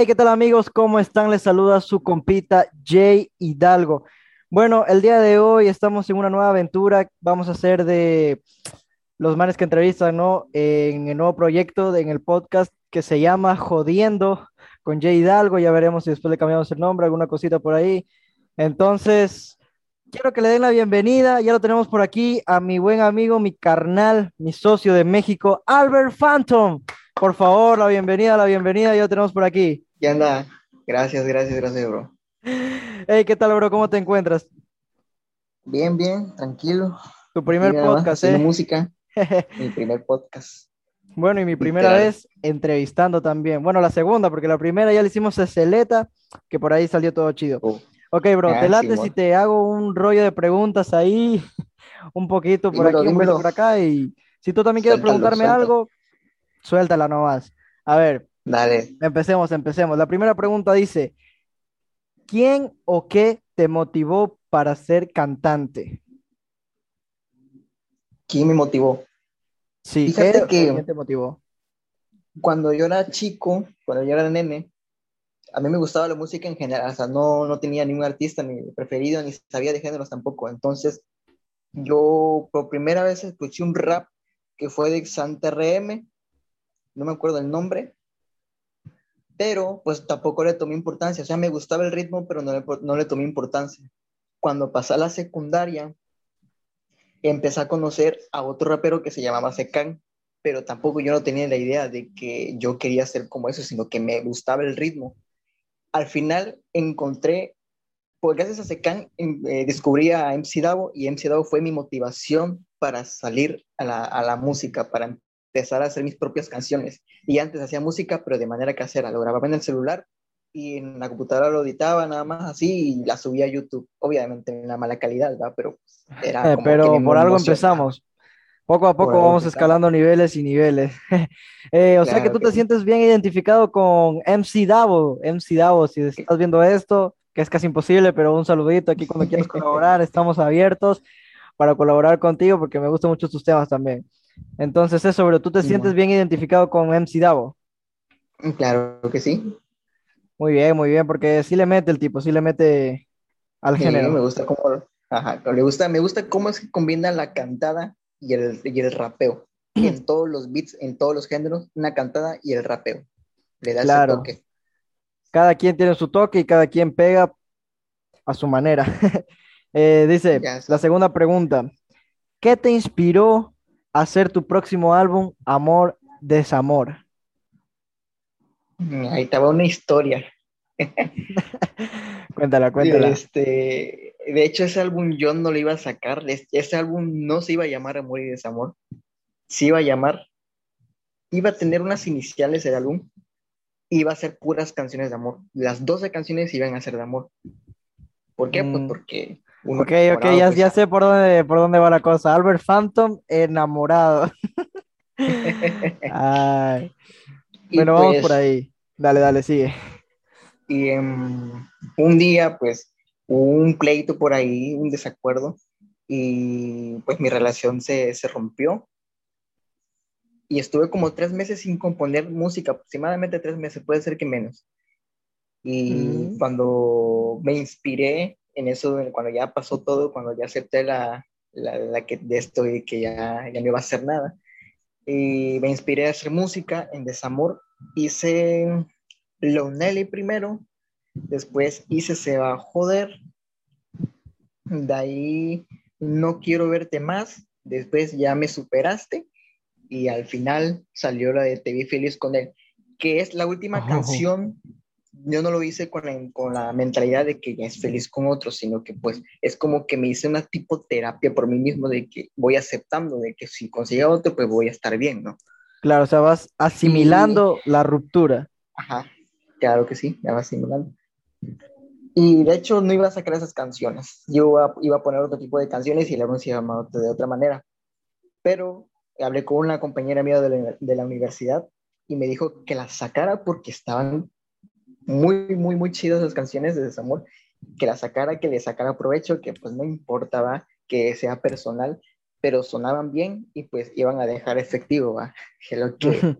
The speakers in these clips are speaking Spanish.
Hey, ¿qué tal amigos? ¿Cómo están? Les saluda su compita Jay Hidalgo. Bueno, el día de hoy estamos en una nueva aventura. Vamos a hacer de los manes que entrevistan, ¿no? En el nuevo proyecto, en el podcast que se llama Jodiendo con Jay Hidalgo. Ya veremos si después le cambiamos el nombre, alguna cosita por ahí. Entonces, quiero que le den la bienvenida. Ya lo tenemos por aquí a mi buen amigo, mi carnal, mi socio de México, Albert Phantom. Por favor, la bienvenida, la bienvenida, ya lo tenemos por aquí. Ya anda. Gracias, gracias, gracias, bro. Hey, ¿qué tal, bro? ¿Cómo te encuentras? Bien, bien, tranquilo. Tu primer Mira, podcast, ¿eh? música. Mi primer podcast. Bueno, y mi primera Literal. vez entrevistando también. Bueno, la segunda, porque la primera ya le hicimos a Celeta, que por ahí salió todo chido. Oh, Ok, bro, Ah, te late si te hago un rollo de preguntas ahí, un poquito por Dímelo, aquí, un poquito dímelo. por acá, y si tú también quieres Suéltalo, preguntarme suéltalo. algo, suéltala nomás. A ver, Dale. empecemos, empecemos. La primera pregunta dice, ¿quién o qué te motivó para ser cantante? ¿Quién me motivó? Sí, Fíjate ¿qué o que- quién te motivó? Cuando yo era chico, cuando yo era nene, a mí me gustaba la música en general. O sea, no, no tenía ningún artista ni preferido, ni sabía de géneros tampoco. Entonces, yo por primera vez escuché un rap que fue de Santa RM. No me acuerdo el nombre. Pero, pues tampoco le tomé importancia. O sea, me gustaba el ritmo, pero no le, no le tomé importancia. Cuando pasé a la secundaria, empecé a conocer a otro rapero que se llamaba Secan, pero tampoco yo no tenía la idea de que yo quería ser como eso, sino que me gustaba el ritmo. Al final encontré, pues gracias a Secan, em- eh, descubrí a MC Davo y MC Davo fue mi motivación para salir a la, a la música, para empezar a hacer mis propias canciones. Y antes hacía música, pero de manera casera, lo grababa en el celular y en la computadora lo editaba nada más así y la subía a YouTube, obviamente en la mala calidad, ¿verdad? Pero pues, era Eh, como que pero mi por algo empezamos. Poco a poco vamos escalando niveles y niveles. Eh, o sea que Claro tú que te sientes bien identificado con MC Davo. MC Davo, si estás viendo esto, que es casi imposible, pero un saludito aquí cuando quieras colaborar, estamos abiertos para colaborar contigo porque me gustan mucho tus temas también. Entonces eso, pero tú te Sí, sientes bien identificado con MC Davo. Claro que sí. Muy bien, muy bien, porque sí le mete el tipo, sí le mete al Sí, género. me gusta cómo, ajá, le gusta, me gusta cómo es que combina la cantada y el, y el rapeo. En todos los beats, en todos los géneros, una cantada y el rapeo. Le da Claro. ese toque. Cada quien tiene su toque y cada quien pega a su manera. Eh, dice, la segunda pregunta, ¿qué te inspiró hacer tu próximo álbum, Amor, Desamor? Mm, Ahí estaba una historia. Cuéntala, cuéntala. Este, de hecho, ese álbum yo no lo iba a sacar. Es- Ese álbum no se iba a llamar Amor y Desamor. Se iba a llamar, iba a tener unas iniciales el álbum. Iba a ser puras canciones de amor. Las 12 canciones iban a ser de amor. ¿Por qué? Pues Mm. porque uno Ok, ok, enamorado, ya, pues, ya sé por dónde, por dónde va la cosa. Albert Phantom, enamorado. Ay, bueno, vamos pues, por ahí. Dale, dale, sigue. Y em, un día, pues, hubo un pleito por ahí, un desacuerdo, y pues mi relación se, se rompió. Y estuve como tres meses sin componer música, aproximadamente tres meses, puede ser que menos. Y Mm. cuando me inspiré en eso, cuando ya pasó todo, cuando ya acepté la, la, la que de esto y que ya, ya no iba a hacer nada, y me inspiré a hacer música en desamor. Hice Lonely primero, después hice Se va a joder, de ahí No quiero verte más, después ya me superaste y al final salió la de Te vi feliz con él, que es la última Oh. canción. Yo no lo hice con la, con la mentalidad de que ya es feliz con otro, sino que pues es como que me hice una tipo terapia por mí mismo de que voy aceptando de que si consigo otro pues voy a estar bien, ¿no? Claro, o sea, vas asimilando la ruptura. Ajá, claro que sí, ya va simulando. Y de hecho no iba a sacar esas canciones, yo iba, iba a poner otro tipo de canciones y el álbum se iba de otra manera. Pero hablé con una compañera mía de la, de la universidad y me dijo que las sacara porque estaban muy, muy, muy chidas esas canciones de desamor, que las sacara, que le sacara provecho, que pues no importaba que sea personal, pero sonaban bien y pues iban a dejar efectivo, ¿va? Que lo que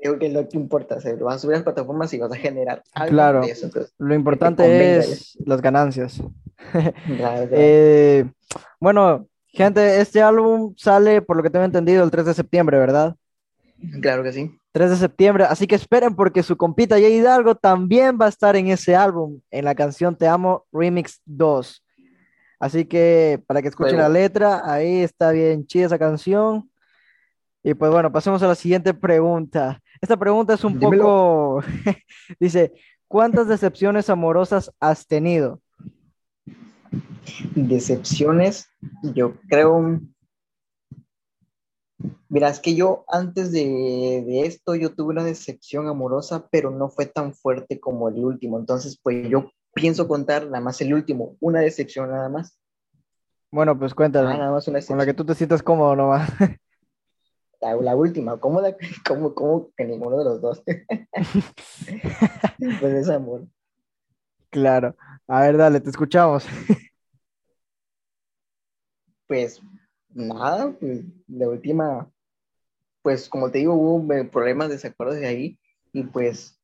creo que es lo que importa, se lo vas a subir a las plataformas y vas a generar algo Claro. de eso. entonces, Lo importante es las ganancias. ya. Claro, claro. Eh, bueno, gente, este álbum sale, por lo que tengo entendido, el 3 de septiembre, ¿verdad? Claro que sí. 3 de septiembre, así que esperen porque su compita Jay Hidalgo también va a estar en ese álbum, en la canción Te Amo Remix 2. Así que para que escuchen la letra, ahí está bien chida esa canción. Y pues bueno, pasemos a la siguiente pregunta. Esta pregunta es un Dímelo. poco, dice, ¿cuántas decepciones amorosas has tenido? Decepciones, yo creo. Mira, es que yo antes de, de esto yo tuve una decepción amorosa, pero no fue tan fuerte como el último. Entonces, pues yo pienso contar nada más el último, una decepción nada más. Bueno, pues Ah, cuéntame, nada más una con la que decepción. tú te sientas cómodo nomás. La, la última, ¿cómo, la- cómo, cómo que ninguno de los dos? pues es amor. Claro. A ver, dale, te escuchamos. Pues nada, pues la última, pues como te digo, hubo eh, problemas, desacuerdos de ahí y pues,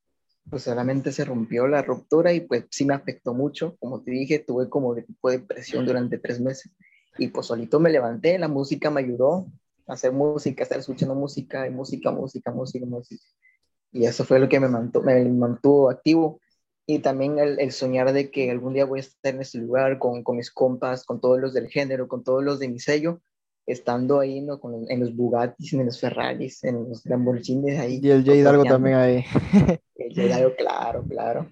pues solamente se rompió la ruptura y pues sí me afectó mucho. Como te dije, tuve como de tipo de depresión durante tres meses y pues solito me levanté, la música me ayudó a hacer música, a estar escuchando música y música, música, música, música. Y eso fue lo que me mantuvo, me mantuvo activo. Y también el, el soñar de que algún día voy a estar en ese lugar con, con mis compas, con todos los del género, con todos los de mi sello, estando ahí ¿no? con, en los Bugattis, en los Ferraris, en los Lamborghinis ahí. Y el Jay Hidalgo también ahí. El Jay Hidalgo, claro, claro.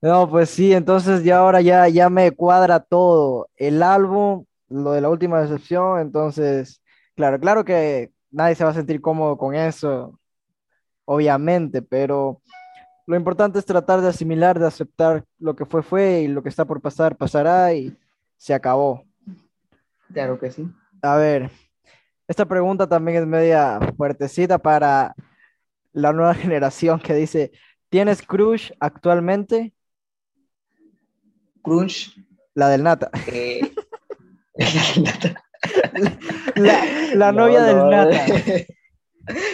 No, pues sí, entonces ya ahora ya, ya me cuadra todo. El álbum, lo de la última decepción, entonces, claro, claro que nadie se va a sentir cómodo con eso, obviamente, pero lo importante es tratar de asimilar, de aceptar lo que fue, fue y lo que está por pasar, pasará y se acabó. Claro que sí. A ver, esta pregunta también es media fuertecita para la nueva generación que dice, ¿tienes crush actualmente? Crunch. La del Nata. eh, La, la No, novia del no, Nata.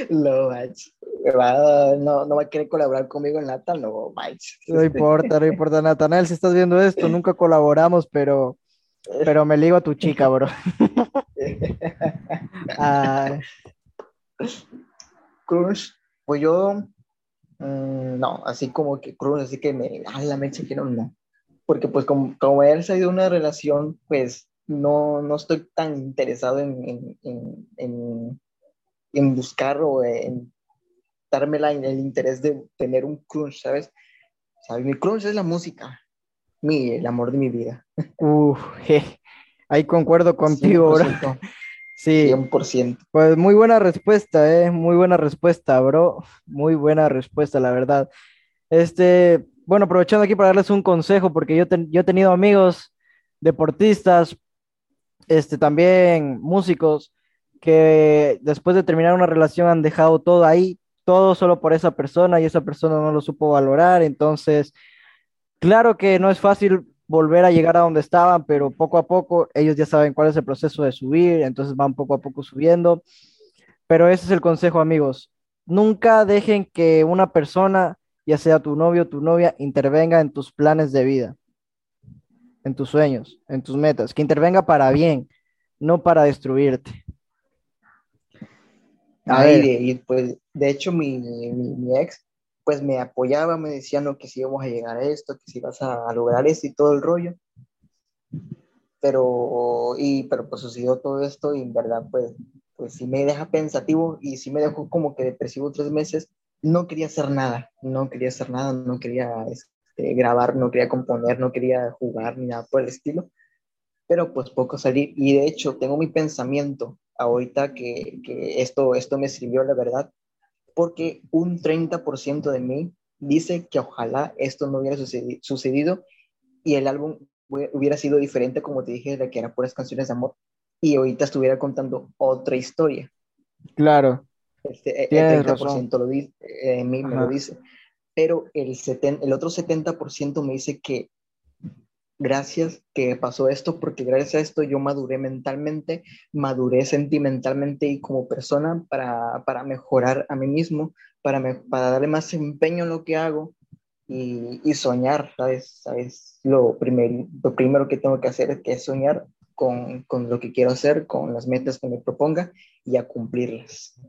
No, no, no va a querer colaborar conmigo en Nata, no, manches. No importa, no importa, Natanel, si estás viendo esto, nunca colaboramos, pero, pero me ligo a tu chica, bro. Ay, Crunch, pues yo, mm, no, así como que Crunch, así que me, ah, la mecha quiero, no. Porque pues como, como he salido de una relación, pues no, no estoy tan interesado en, en, en, en, en buscar o en darme el interés de tener un crunch, ¿sabes? O sea, mi crunch es la música, mi, el amor de mi vida. uf, je, ahí concuerdo contigo, bro. 100%, Sí, 100%. pues muy buena respuesta, eh, muy buena respuesta, bro. Muy buena respuesta, la verdad. Este, bueno, aprovechando aquí para darles un consejo, porque yo, yo he tenido amigos deportistas, este, también músicos, que después de terminar una relación han dejado todo ahí, todo solo por esa persona y esa persona no lo supo valorar. Entonces, claro que no es fácil volver a llegar a donde estaban, pero poco a poco ellos ya saben cuál es el proceso de subir, entonces van poco a poco subiendo. Pero ese es el consejo, amigos. Nunca dejen que una persona, ya sea tu novio o tu novia, intervenga en tus planes de vida, en tus sueños, en tus metas, que intervenga para bien, no para destruirte. A Ay, ver. de- y pues, de hecho, mi, mi, mi ex, pues me apoyaba, me decía, no, que si íbamos a llegar a esto, que si vas a, lograr esto y todo el rollo. Pero, y, pero pues sucedió todo esto y en verdad, pues, pues sí me deja pensativo y sí me dejó como que depresivo tres meses. No quería hacer nada, no quería hacer nada, no quería este, grabar, no quería componer, no quería jugar ni nada por el estilo. Pero pues poco salir y de hecho tengo mi pensamiento ahorita que, que esto, esto me sirvió, la verdad, porque un 30% de mí dice que ojalá esto no hubiera sucedi- sucedido y el álbum hubiera sido diferente, como te dije, de que eran puras canciones de amor, y ahorita estuviera contando otra historia. Claro, Este, el Tienes 30% lo dice, eh, mí me lo dice, pero el, seten- el otro 70% me dice que gracias que pasó esto, porque gracias a esto yo maduré mentalmente, maduré sentimentalmente y como persona para, para mejorar a mí mismo, para, para darle más empeño en lo que hago y, y soñar, ¿sabes? ¿sabes? Lo, primer, lo primero que tengo que hacer es que soñar con, con, lo que quiero hacer, con las metas que me proponga y a cumplirlas.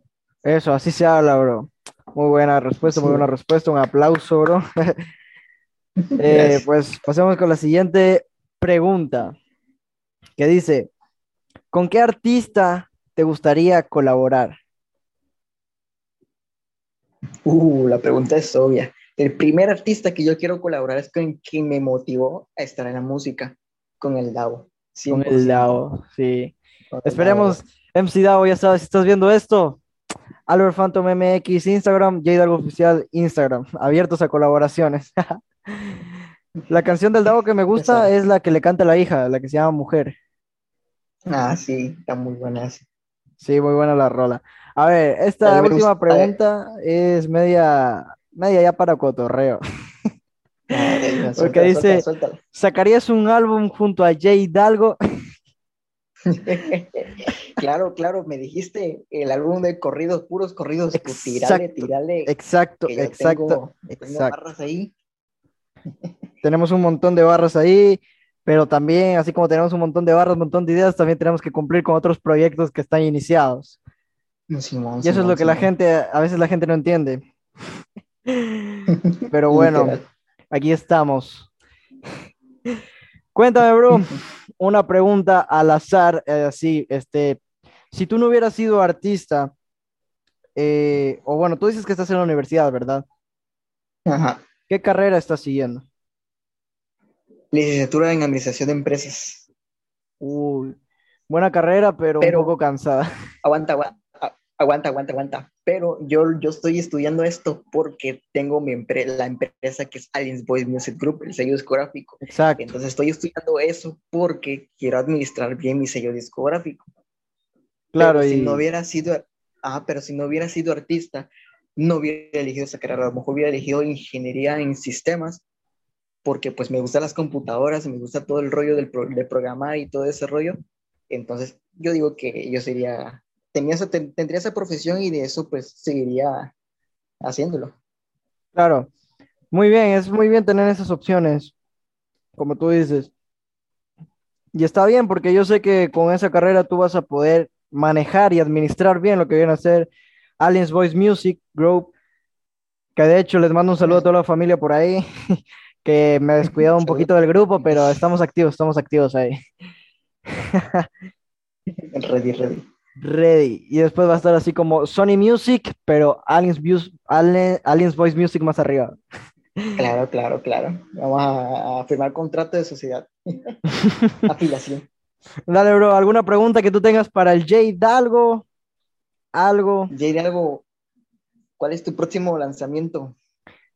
Eso, así se habla, bro. Muy buena respuesta, muy buena respuesta. Un aplauso, bro. eh, pues pasemos con la siguiente pregunta, que dice, ¿con qué artista te gustaría colaborar? Uh, la pregunta es obvia. El primer artista que yo quiero colaborar es con quien me motivó a estar en la música, con el DAO. Con el DAO, sí. Esperemos, MC DAO, ya sabes, si estás viendo esto, Albert Phantom MX Instagram, J Oficial Instagram, abiertos a colaboraciones. la canción del Davo que me gusta es la que le canta la hija, la que se llama Mujer. Ah, sí, está muy buena. Sí, muy buena la rola. A ver, esta última pregunta es media, media ya para cotorreo. Porque dice, ¿sacarías un álbum junto a Jay Hidalgo? claro, claro, me dijiste el álbum de corridos, puros corridos, pues, tirale, tirale. Exacto, exacto. barras ahí. Tenemos un montón de barras ahí, pero también, así como tenemos un montón de barras, un montón de ideas, también tenemos que cumplir con otros proyectos que están iniciados. y eso es lo que la gente, a veces la gente no entiende. pero bueno, aquí estamos. Cuéntame, bro, una pregunta al azar, eh, así, este, si tú no hubieras sido artista, eh, o bueno, tú dices que estás en la universidad, ¿verdad? Ajá. ¿Qué carrera estás siguiendo? Licenciatura en Administración de Empresas. Uy, buena carrera, pero, un poco cansada. Aguanta, aguanta, aguanta, aguanta, aguanta. Pero yo, yo estoy estudiando esto porque tengo mi la empresa que es Aliens Boys Music Group, el sello discográfico. Exacto. Entonces estoy estudiando eso porque quiero administrar bien mi sello discográfico. Claro, y... si no hubiera sido, ah, pero si no hubiera sido artista, no hubiera elegido esa carrera, a lo mejor hubiera elegido ingeniería en sistemas, porque pues me gustan las computadoras, me gusta todo el rollo del de programar y todo ese rollo. Entonces, yo digo que yo sería, tenía esa, tendría esa profesión y de eso pues seguiría haciéndolo. Claro, muy bien, es muy bien tener esas opciones, como tú dices. Y está bien, porque yo sé que con esa carrera tú vas a poder manejar y administrar bien lo que viene a ser Aliens Voice Music Group, que de hecho les mando un saludo a toda la familia por ahí, que me he descuidado un poquito del grupo, pero estamos activos, estamos activos ahí. ready, ready. Ready. Y después va a estar así como Sony Music, pero Aliens, Aliens Voice Music más arriba. Claro, claro, claro. Vamos a, firmar contrato de sociedad. Afiliación. Dale, bro, ¿alguna pregunta que tú tengas para el Jay Dalgo? Algo. Jade, algo. ¿Cuál es tu próximo lanzamiento?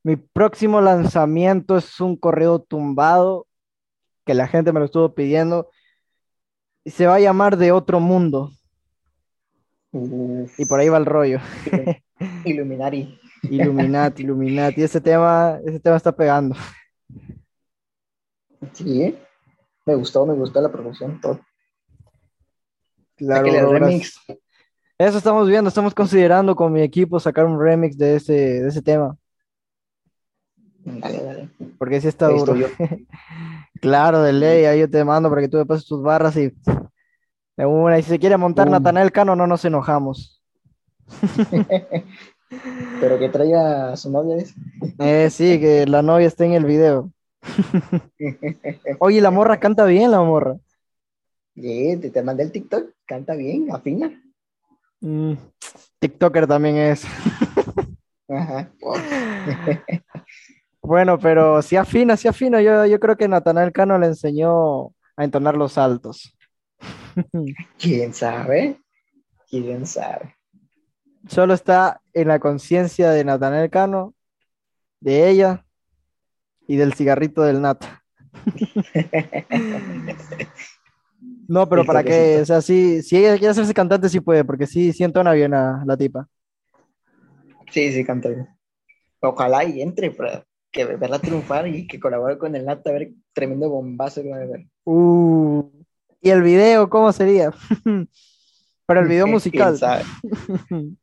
Mi próximo lanzamiento es un correo tumbado que la gente me lo estuvo pidiendo. Y se va a llamar De Otro Mundo. y por ahí va el rollo. Illuminati. Illuminati, Illuminati. Ese tema, ese tema está pegando. Sí, me gustó, me gustó la producción, todo. Claro, el remix, eso estamos viendo, estamos considerando con mi equipo sacar un remix de ese, de ese tema. Dale, dale. Porque sí está duro. claro, de ley, ahí yo te mando para que tú me pases tus barras y de una. Y si se quiere montar Natanael Cano, no nos enojamos. Pero que traiga a su novia, Eh, sí, que la novia esté en el video. Oye, la morra canta bien, la morra. Sí, te, te mandé el TikTok, canta bien, afina. Mm, TikToker también es. bueno, pero si afina, si afina. Yo, yo creo que Natanael Cano le enseñó a entonar los altos. ¿Quién sabe? ¿Quién sabe? Solo está en la conciencia de Natanael Cano, de ella y del cigarrito del nata. No, pero para qué, o sea, sí, si ella quiere hacerse cantante, sí puede, porque sí, siento una bien a la tipa. Sí, sí, canta bien. Ojalá y entre, pero que verla triunfar y que colabore con el Nata, a ver, tremendo bombazo que va a ver. Uh, y el video, ¿cómo sería? Pero el video musical.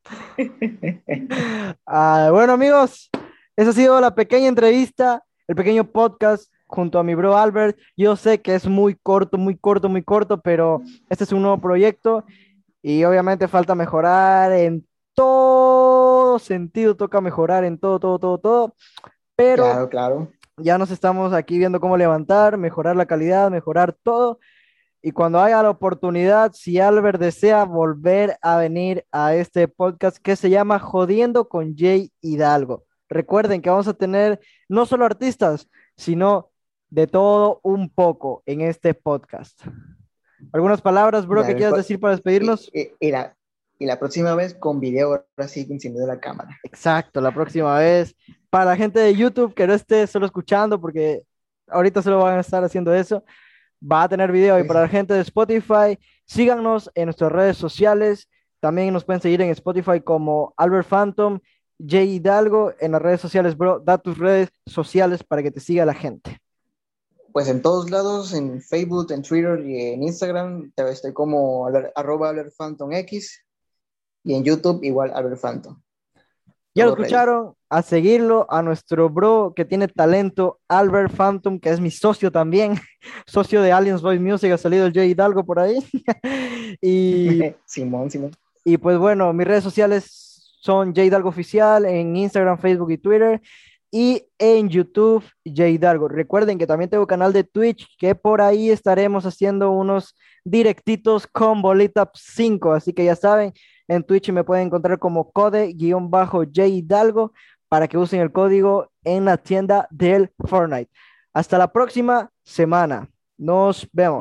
Ah, bueno, amigos, esa ha sido la pequeña entrevista, el pequeño podcast junto a mi bro Albert. Yo sé que es muy corto, muy corto, muy corto, pero este es un nuevo proyecto y obviamente falta mejorar en todo sentido, toca mejorar en todo, todo, todo, todo. Pero claro, claro. ya nos estamos aquí viendo cómo levantar, mejorar la calidad, mejorar todo. Y cuando haya la oportunidad, si Albert desea volver a venir a este podcast que se llama Jodiendo con Jay Hidalgo. Recuerden que vamos a tener no solo artistas, sino de todo un poco en este podcast. ¿Algunas palabras, bro, que quieras decir para despedirnos? Y, la, y, la, próxima vez con video, ahora sí, encendiendo la cámara. Exacto, la próxima vez. Para la gente de YouTube que no esté solo escuchando, porque ahorita solo van a estar haciendo eso, va a tener video. Y para la gente de Spotify, síganos en nuestras redes sociales. También nos pueden seguir en Spotify como Albert Phantom, Jay Hidalgo. En las redes sociales, bro, da tus redes sociales para que te siga la gente. Pues en todos lados, en Facebook, en Twitter y en Instagram, estoy como arroba X. Y en YouTube igual Albert Phantom. Ya lo escucharon, a seguirlo, a nuestro bro que tiene talento, Albert Phantom, que es mi socio también, socio de Aliens Voice Music, ha salido el Jay Hidalgo por ahí. y, Simón, Simón. Y pues bueno, mis redes sociales son Jay Hidalgo Oficial en Instagram, Facebook y Twitter. Y en YouTube, Jay Hidalgo. Recuerden que también tengo canal de Twitch, que por ahí estaremos haciendo unos directitos con Bolita 5. Así que ya saben, en Twitch me pueden encontrar como code-j Hidalgo para que usen el código en la tienda del Fortnite. Hasta la próxima semana. Nos vemos.